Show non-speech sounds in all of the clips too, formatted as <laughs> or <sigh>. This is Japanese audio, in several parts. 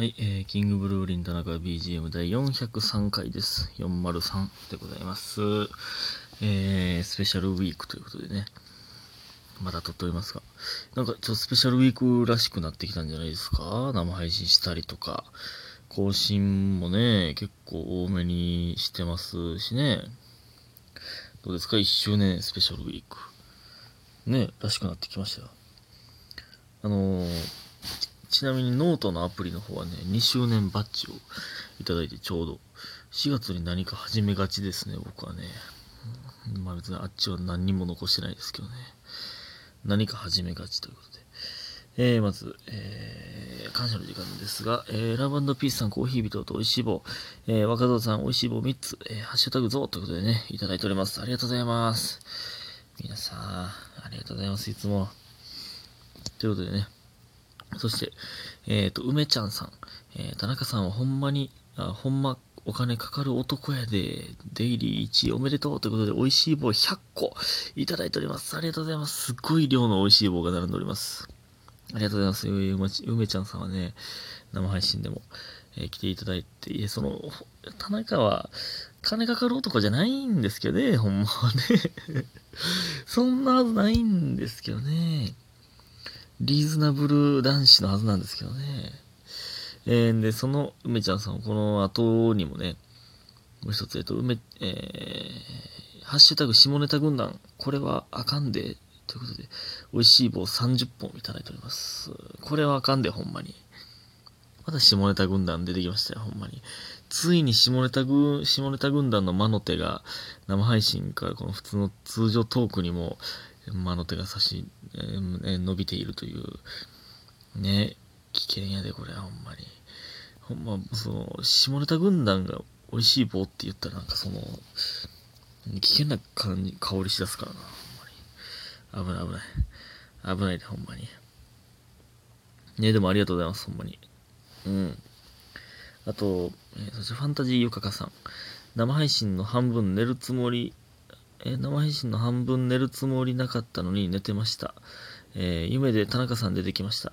はい、えー、キングブルーリン田中 BGM 第403回です。403でございます。えー、スペシャルウィークということでね、まだ撮っておりますが、なんかちょっとスペシャルウィークらしくなってきたんじゃないですか？生配信したりとか、更新もね、結構多めにしてますしね。どうですか ?1 周年スペシャルウィーク。ね、らしくなってきましたよ。あのーちなみにノートのアプリの方はね、2周年バッジをいただいてちょうど、4月に何か始めがちですね、僕はね。まあ別にあっちは何にも残してないですけどね。何か始めがちということで。えー、まず、えー、感謝の時間ですが、えー、ラブピースさん、コーヒー人と美味しい棒、えー、若造さん、美味しい棒3つ、えー、ハッシュタグゾウということでね、いただいております。ありがとうございます。皆さん、ありがとうございます、いつも。ということでね、そして、えっ、と、梅ちゃんさん、えー田中さんはほんまに、あほんまお金かかる男やで、デイリー1位おめでとうということで、美味しい棒100個いただいております。ありがとうございます。すっごい量の美味しい棒が並んでおります。ありがとうございます。ゆめ梅ちゃんさんはね、生配信でも、えー来ていただいて、いえ、その、田中は、金かかる男じゃないんですけどね、ほんまはね。<laughs> そんなはずないんですけどね。リーズナブル男子のはずなんですけどね。えー、で、その梅ちゃんさん、この後にもね、もう一つ、えっと、梅、えー、ハッシュタグ下ネタ軍団、これはあかんで、ということで、美味しい棒30本いただいております。これはあかんで、ほんまに。また下ネタ軍団出てきましたよ、ほんまに。ついに下ネタ軍、下ネタ軍団の魔の手が、生配信からこの普通の通常トークにも、魔の手が差し、え伸びているという、ね、危険やで、これはほんまに。ほんま、その、下ネタ軍団が美味しい棒って言ったらなんかその、危険な感じ、香りしだすからな、ほんまに。危ない危ない。危ないで、ほんまに。ね、でもありがとうございます、ほんまに。うん。あと、えーそしてファンタジーゆかかさん。生配信の半分寝るつもり、えー生配信の半分寝るつもりなかったのに寝てました。えー夢で田中さん出てきました。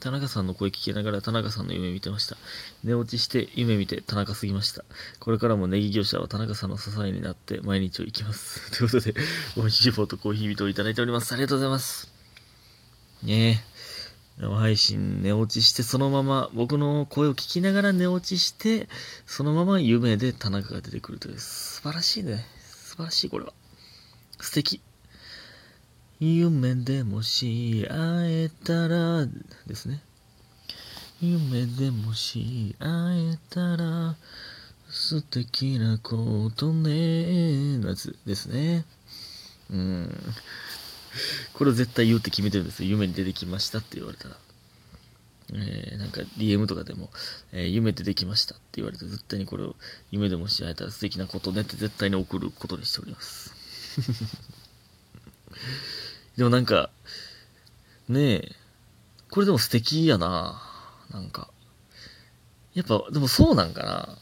田中さんの声聞きながら田中さんの夢見てました。寝落ちして夢見て田中すぎました。これからもネギ業者は田中さんの支えになって毎日を生きます。<laughs> ということで、美味しい棒とコーヒー人をいただいております。ありがとうございます。ねえ。生配信寝落ちしてそのまま僕の声を聞きながら寝落ちしてそのまま夢で田中が出てくるという素晴らしいね素晴らしいこれは素敵夢でもし会えたらですね夢でもし会えたら素敵なことねのやつですねうんこれを絶対言うって決めてるんですよ。夢に出てきましたって言われたら。えー、なんか DM とかでも、えー夢出てきましたって言われて、絶対にこれを夢でもし会えたら素敵なことねって絶対に送ることにしております。<laughs> でもなんか、ねえ、これでも素敵やななんか。やっぱ、でもそうなんかな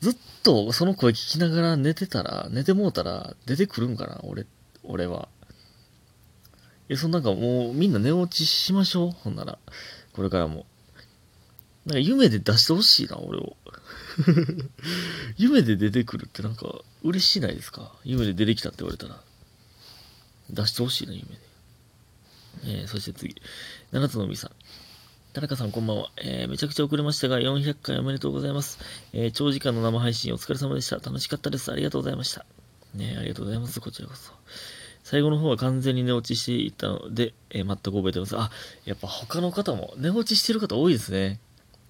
ずっとその声聞きながら寝てたら、寝てもうたら出てくるんかな俺、俺は。え、そのなんかもうみんな寝落ちしましょうほんなら。これからも。なんか夢で出してほしいな、俺を。<laughs> 夢で出てくるってなんか嬉しいないですか？夢で出てきたって言われたら。出してほしいな、夢で。えー、そして次。七つの海さん。田中さんこんばんは、えーめちゃくちゃ遅れましたが、400回おめでとうございます。えー長時間の生配信お疲れ様でした。楽しかったです。ありがとうございました。ねありがとうございます。こちらこそ。最後の方は完全に寝落ちしていたので、えー全く覚えてます。あ、やっぱ他の方も寝落ちしてる方多いですね。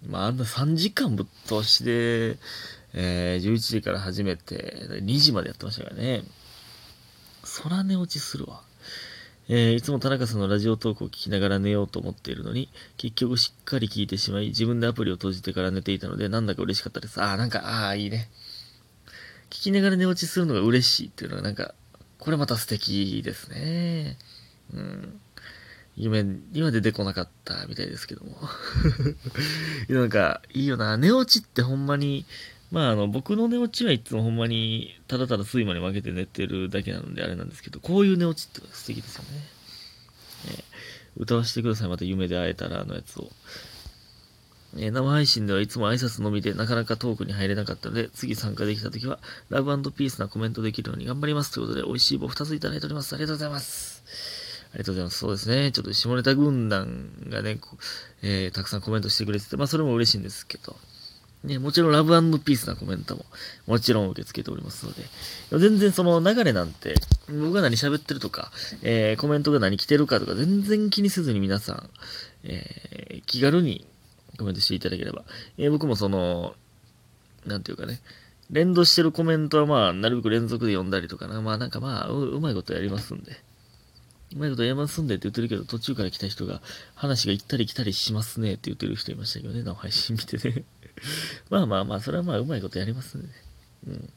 まあ、あんな3時間ぶっ通しで、えー11時から始めて、2時までやってましたからね。そら寝落ちするわ。えーいつも田中さんのラジオトークを聞きながら寝ようと思っているのに、結局しっかり聞いてしまい、自分でアプリを閉じてから寝ていたので、なんだか嬉しかったです。ああ、なんか、ああ、いいね。聞きながら寝落ちするのが嬉しいっていうのは、なんか、これまた素敵ですね。うん。夢、今出てこなかったみたいですけども。<laughs> なんか、いいよな。寝落ちってほんまに、まああの、僕の寝落ちはいつもほんまに、ただただ睡魔に負けて寝てるだけなのであれなんですけど、こういう寝落ちって素敵ですよね。えー歌わせてください。また夢で会えたらのやつを。え、生配信ではいつも挨拶のみでなかなかトークに入れなかったので、次参加できた時は、ラブピースなコメントできるように頑張ります。ということで、美味しい棒2ついただいております。ありがとうございます。ありがとうございます。そうですね。ちょっと下ネタ軍団がね、えー、たくさんコメントしてくれてて、まあそれも嬉しいんですけど、ね、もちろんラブピースなコメントももちろん受け付けておりますので、全然その流れなんて、僕が何喋ってるとか、えー、コメントが何来てるかとか全然気にせずに皆さん、えー、気軽にコメントしていただければ。えー、僕もその、なんていうかね、連動してるコメントはまあ、なるべく連続で読んだりとかな。まあなんかまあう、うまいことやりますんで。うまいことやりますんでって言ってるけど、途中から来た人が、話が行ったり来たりしますねって言ってる人いましたけどね、生配信見てね。<laughs> まあまあまあ、それはまあ、うまいことやりますんでね。うん。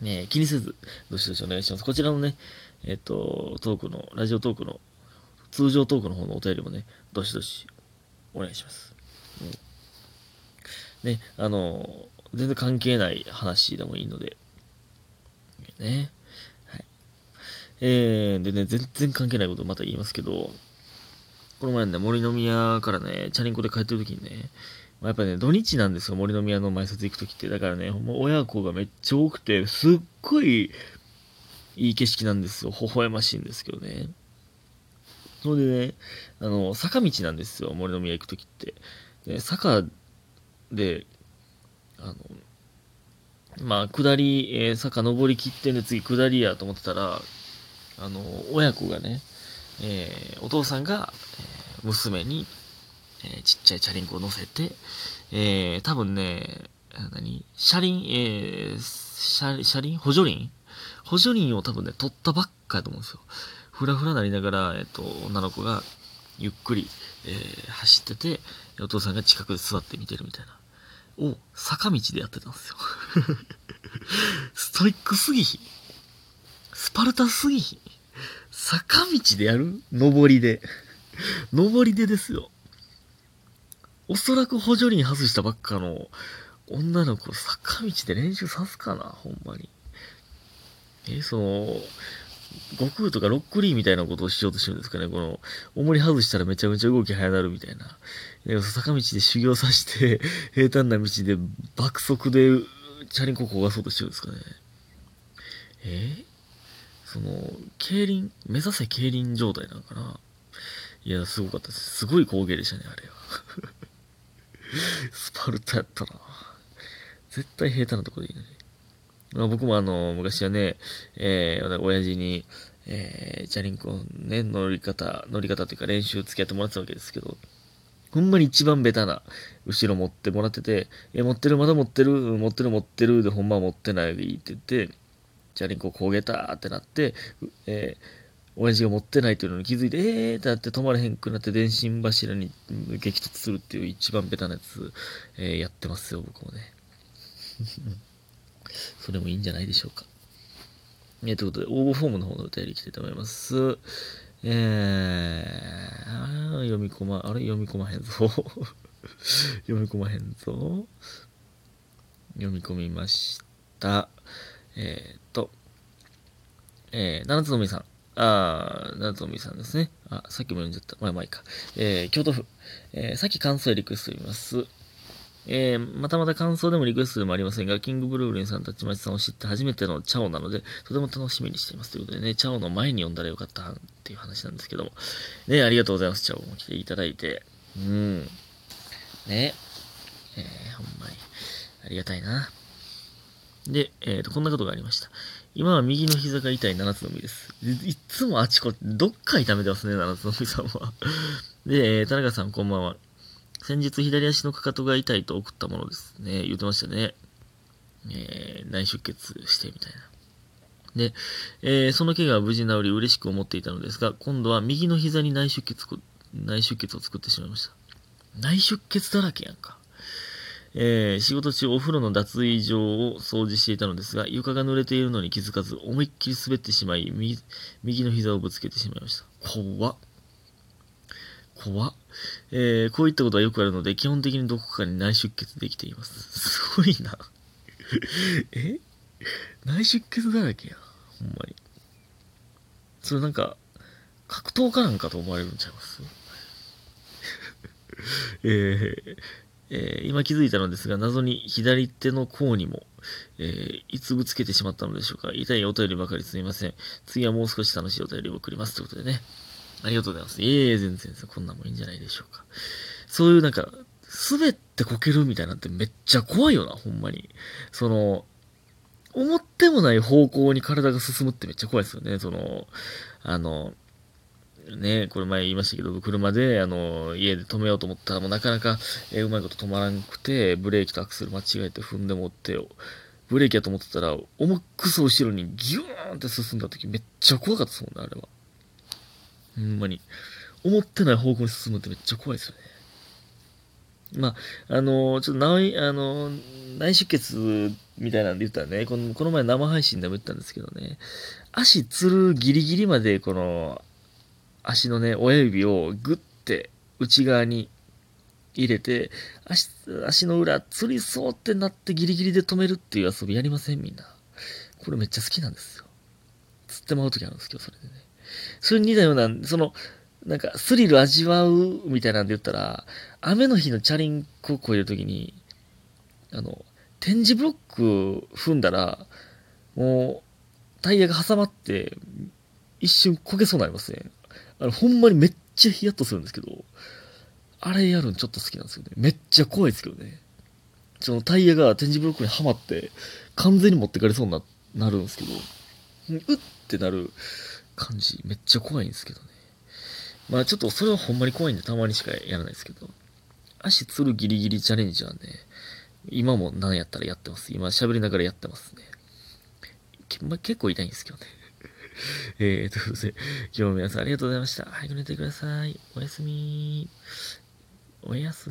ね気にせず、どしどしお願いします。こちらのね、えっ、と、トークの、ラジオトークの、通常トークの方のお便りもね、どしどしお願いします。うんね、あの、全然関係ない話でもいいので、ね。えー、でね、全然関係ないことまた言いますけど、この前ね、森の宮からね、チャリンコで帰ってる時にね、まあ、やっぱね、土日なんですよ、森の宮の埋設行く時って。だからね、ほんま親子がめっちゃ多くて、すっごいいい景色なんですよ。微笑ましいんですけどね。それでね、あの、坂道なんですよ、森の宮行く時って。で、坂で、あの、まあ、下り、えー、坂登り切ってんで次下りやと思ってたら、あの、親子がね、えー、お父さんが、え、娘に、えちっちゃいチャリンコを乗せて、え多分ね、何？車輪、え車、車輪？補助輪？補助輪を多分ね、取ったばっかやと思うんですよ。ふらふらなりながら、えっ、と、女の子がゆっくり、えー、走ってて、お父さんが近くで座って見てるみたいな。を、坂道でやってたんですよ。ストイックすぎひ。スパルタすぎひ。坂道でやる？上りで。上りでですよ。おそらく補助輪外したばっかの女の子、坂道で練習さすかなほんまに。え、その、悟空とかロックリーみたいなことをしようとしてるんですかね。この、重り外したらめちゃめちゃ動き早なるみたいな。坂道で修行させて、<laughs> 平坦な道で爆速でチャリンコ焦がそうとしてるんですかね。えー、その、競輪、目指せ競輪状態なのかないや、すごかったです。すごい工芸でしたね、あれは。<laughs> スパルタやったな。絶対平坦なとこでいいのに。まあ、僕もあの、昔はね、えー、親父に、えー、チャリンコね、乗り方、乗り方というか練習付き合ってもらってたわけですけど、ほんまに一番ベタな、後ろ持ってもらってて、え、持ってる、まだ持ってる、持ってる、持ってる、で、ほんま持ってないって言ってて、チャリンコ焦げたってなって、えー、親父が持ってないというのに気づいて、えーってなって止まれへんくなって電信柱に激突するっていう一番ベタなやつ、えー、やってますよ、僕もね。<laughs> それもいいんじゃないでしょうか。えー、ということで、応募フォームの方のお便り来てと思います。えー、読み込ま、あれ？読み込まへんぞ。<laughs> 読み込まへんぞ。読み込みました。えー、っと、えー、七つのみさん。あー、七つのみさんですね。あ、さっきも読んじゃった。まあまあいいか。えー、京都府。えー、さっき感想へリクエスト読みます。えー、またまた感想でもリクエストでもありませんが、キングブルーリンさん、たちまちさんを知って初めてのチャオなので、とても楽しみにしています。ということでね、チャオの前に読んだらよかったっていう話なんですけども。ね、ありがとうございます。チャオも来ていただいて。うん。ね。えー、ほんまに。ありがたいな。で、えっ、ー、と、こんなことがありました。今は右の膝が痛い七つの実です。いつもあちこち、どっか痛めてますね、七つの実さんは。で、えー、田中さんこんばんは。先日左足のかかとが痛いと送ったものですね。言ってましたね。えー、内出血してみたいな。で、えー、その怪我は無事治り嬉しく思っていたのですが、今度は右の膝に内出血、内出血を作ってしまいました。内出血だらけやんか。えー、仕事中お風呂の脱衣場を掃除していたのですが、床が濡れているのに気づかず、思いっきり滑ってしまい、右右の膝をぶつけてしまいました。怖っ。怖っ。えー、こういったことはよくあるので、基本的にどこかに内出血できています。すごいな <laughs> え？内出血だらけや。ほんまに。それなんか、格闘家なんかと思われるんちゃいます？<laughs> えー、えー今気づいたのですが、謎に左手の甲にも、えーいつぶつけてしまったのでしょうか。痛いお便りばかりすみません。次はもう少し楽しいお便りを送ります。ということでね。ありがとうございます。いえいえ、全然、こんなんもいいんじゃないでしょうか。そういうなんか、滑ってこけるみたいなんてめっちゃ怖いよな、ほんまに。その、思ってもない方向に体が進むってめっちゃ怖いですよね。その、あの、ね、これ前言いましたけど、車で、あの、家で止めようと思ったら、もうなかなか、えうまいこと止まらなくて、ブレーキとアクセル間違えて踏んでもって、ブレーキやと思ってたら、重くそ後ろにギューンって進んだ時めっちゃ怖かったですもんね、あれは。ほんまに。思ってない方向に進むってめっちゃ怖いですよね。まあ、あのちょっと内、あの内出血みたいなんで言ったらね、このこの前生配信でも言ったんですけどね、足つるギリギリまでこの足のね、親指をグッて内側に入れて、足、足の裏、つりそうってなってギリギリで止めるっていう遊びやりませんみんな。これめっちゃ好きなんですよ。つってまうときあるんですけど、それでね。それに似たような、その、なんか、スリル味わうみたいなんで言ったら、雨の日のチャリンコを越えるときに、あの、点字ブロック踏んだら、もう、タイヤが挟まって、一瞬焦げそうになりますね。あの、ほんまにめっちゃヒヤッとするんですけど、あれやるのちょっと好きなんですよね。めっちゃ怖いですけどね。そのタイヤが点字ブロックにはまって、完全に持ってかれそうにななるんですけど、うってなる感じ、めっちゃ怖いんですけどね。まあちょっとそれはほんまに怖いんでたまにしかやらないですけど、足つるギリギリチャレンジはね、今も何やったらやってます。今喋りながらやってますね。まあ、結構痛いんですけどね。<laughs> えー、ということで、今日も皆さんありがとうございました。早く寝てください。おやすみ。おやすみ。